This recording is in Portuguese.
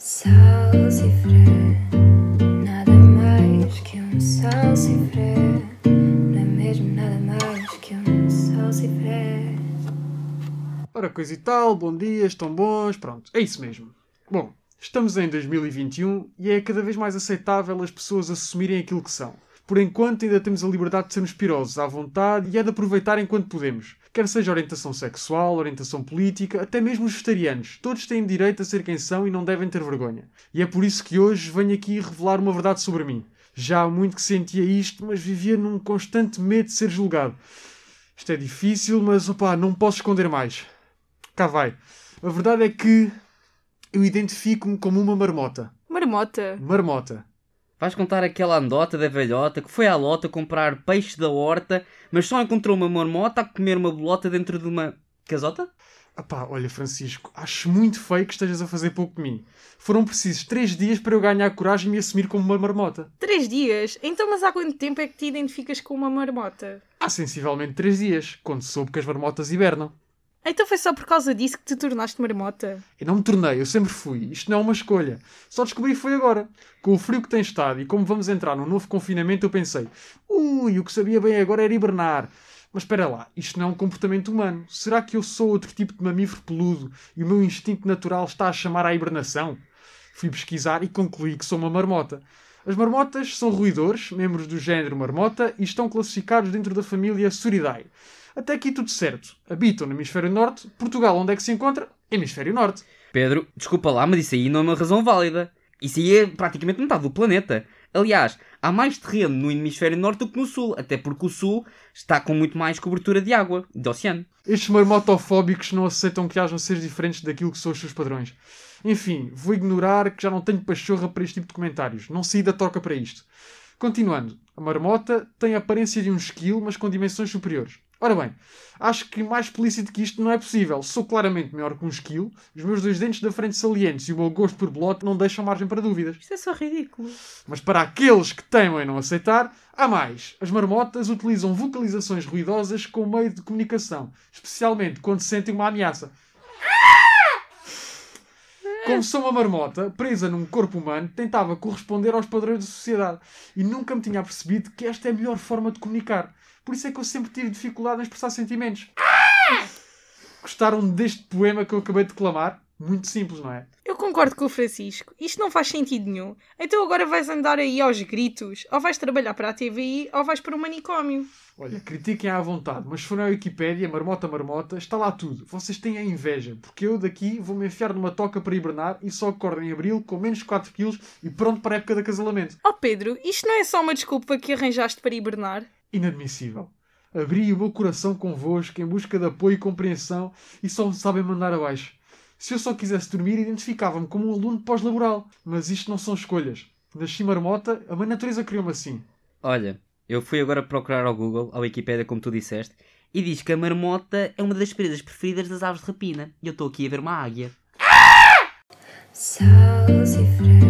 Salsifré, nada mais que um salsifré. Não é mesmo nada mais que um salsifré. Ora, coisa e tal, bom dia, estão bons, pronto, é isso mesmo. Bom, estamos em 2021 e é cada vez mais aceitável as pessoas assumirem aquilo que são. Por enquanto ainda temos a liberdade de sermos pirosos à vontade e é de aproveitar enquanto podemos. Quer seja orientação sexual, orientação política, até mesmo os vegetarianos. Todos têm direito a ser quem são e não devem ter vergonha. E é por isso que hoje venho aqui revelar uma verdade sobre mim. Já há muito que sentia isto, mas vivia num constante medo de ser julgado. Isto é difícil, mas opá, não posso esconder mais. Cá vai. A verdade é que eu identifico-me como uma marmota. Marmota. Marmota. Vais contar aquela andota da velhota que foi à lota comprar peixe da horta, mas só encontrou uma marmota a comer uma bolota dentro de uma casota? Apá, olha, Francisco, acho muito feio que estejas a fazer pouco de mim. Foram precisos três dias para eu ganhar coragem e me assumir como uma marmota. Três dias? Então, mas há quanto tempo é que te identificas com uma marmota? Há sensivelmente três dias, quando soube que as marmotas hibernam. Então foi só por causa disso que te tornaste marmota? Eu não me tornei, eu sempre fui. Isto não é uma escolha. Só descobri foi agora. Com o frio que tem estado e como vamos entrar num novo confinamento, eu pensei: ui, o que sabia bem agora era hibernar. Mas espera lá, isto não é um comportamento humano. Será que eu sou outro tipo de mamífero peludo e o meu instinto natural está a chamar à hibernação? Fui pesquisar e concluí que sou uma marmota. As marmotas são roedores, membros do género marmota, e estão classificados dentro da família Suridae. Até aqui tudo certo. Habitam no hemisfério norte. Portugal, onde é que se encontra? Hemisfério norte. Pedro, desculpa lá, mas isso aí não é uma razão válida. Isso aí é praticamente metade do planeta. Aliás, há mais terreno no hemisfério norte do que no sul, até porque o sul está com muito mais cobertura de água, de oceano. Estes marmotofóbicos não aceitam que hajam seres diferentes daquilo que são os seus padrões. Enfim, vou ignorar que já não tenho pachorra para este tipo de comentários. Não saí da toca para isto. Continuando, a marmota tem a aparência de um esquilo, mas com dimensões superiores. Ora bem, acho que mais explícito que isto não é possível. Sou claramente maior que um esquilo, os meus dois dentes da frente salientes e o meu gosto por bolote não deixam margem para dúvidas. Isto é só ridículo. Mas para aqueles que temem não aceitar, há mais. As marmotas utilizam vocalizações ruidosas como meio de comunicação, especialmente quando sentem uma ameaça. Como sou uma marmota, presa num corpo humano, tentava corresponder aos padrões da sociedade e nunca me tinha percebido que esta é a melhor forma de comunicar. Por isso é que eu sempre tive dificuldade em expressar sentimentos. Gostaram deste poema que eu acabei de declamar? Muito simples, não é? Concordo com o Francisco. Isto não faz sentido nenhum. Então agora vais andar aí aos gritos, ou vais trabalhar para a TVI, ou vais para o manicômio. Olha, critiquem à vontade, mas se forem à Wikipédia, marmota, marmota, está lá tudo. Vocês têm a inveja, porque eu daqui vou-me enfiar numa toca para hibernar e só acordo em abril com menos 4 kg e pronto para a época de acasalamento. Oh Pedro, isto não é só uma desculpa que arranjaste para hibernar? Inadmissível. Abri o meu coração convosco em busca de apoio e compreensão e só me sabem mandar abaixo. Se eu só quisesse dormir, identificava-me como um aluno pós-laboral. Mas isto não são escolhas. Nasci marmota, a mãe natureza criou-me assim. Olha, eu fui agora procurar ao Google, ao Wikipedia, como tu disseste, e diz que a marmota é uma das presas preferidas das aves de rapina. E eu estou aqui a ver uma águia. Salsifré,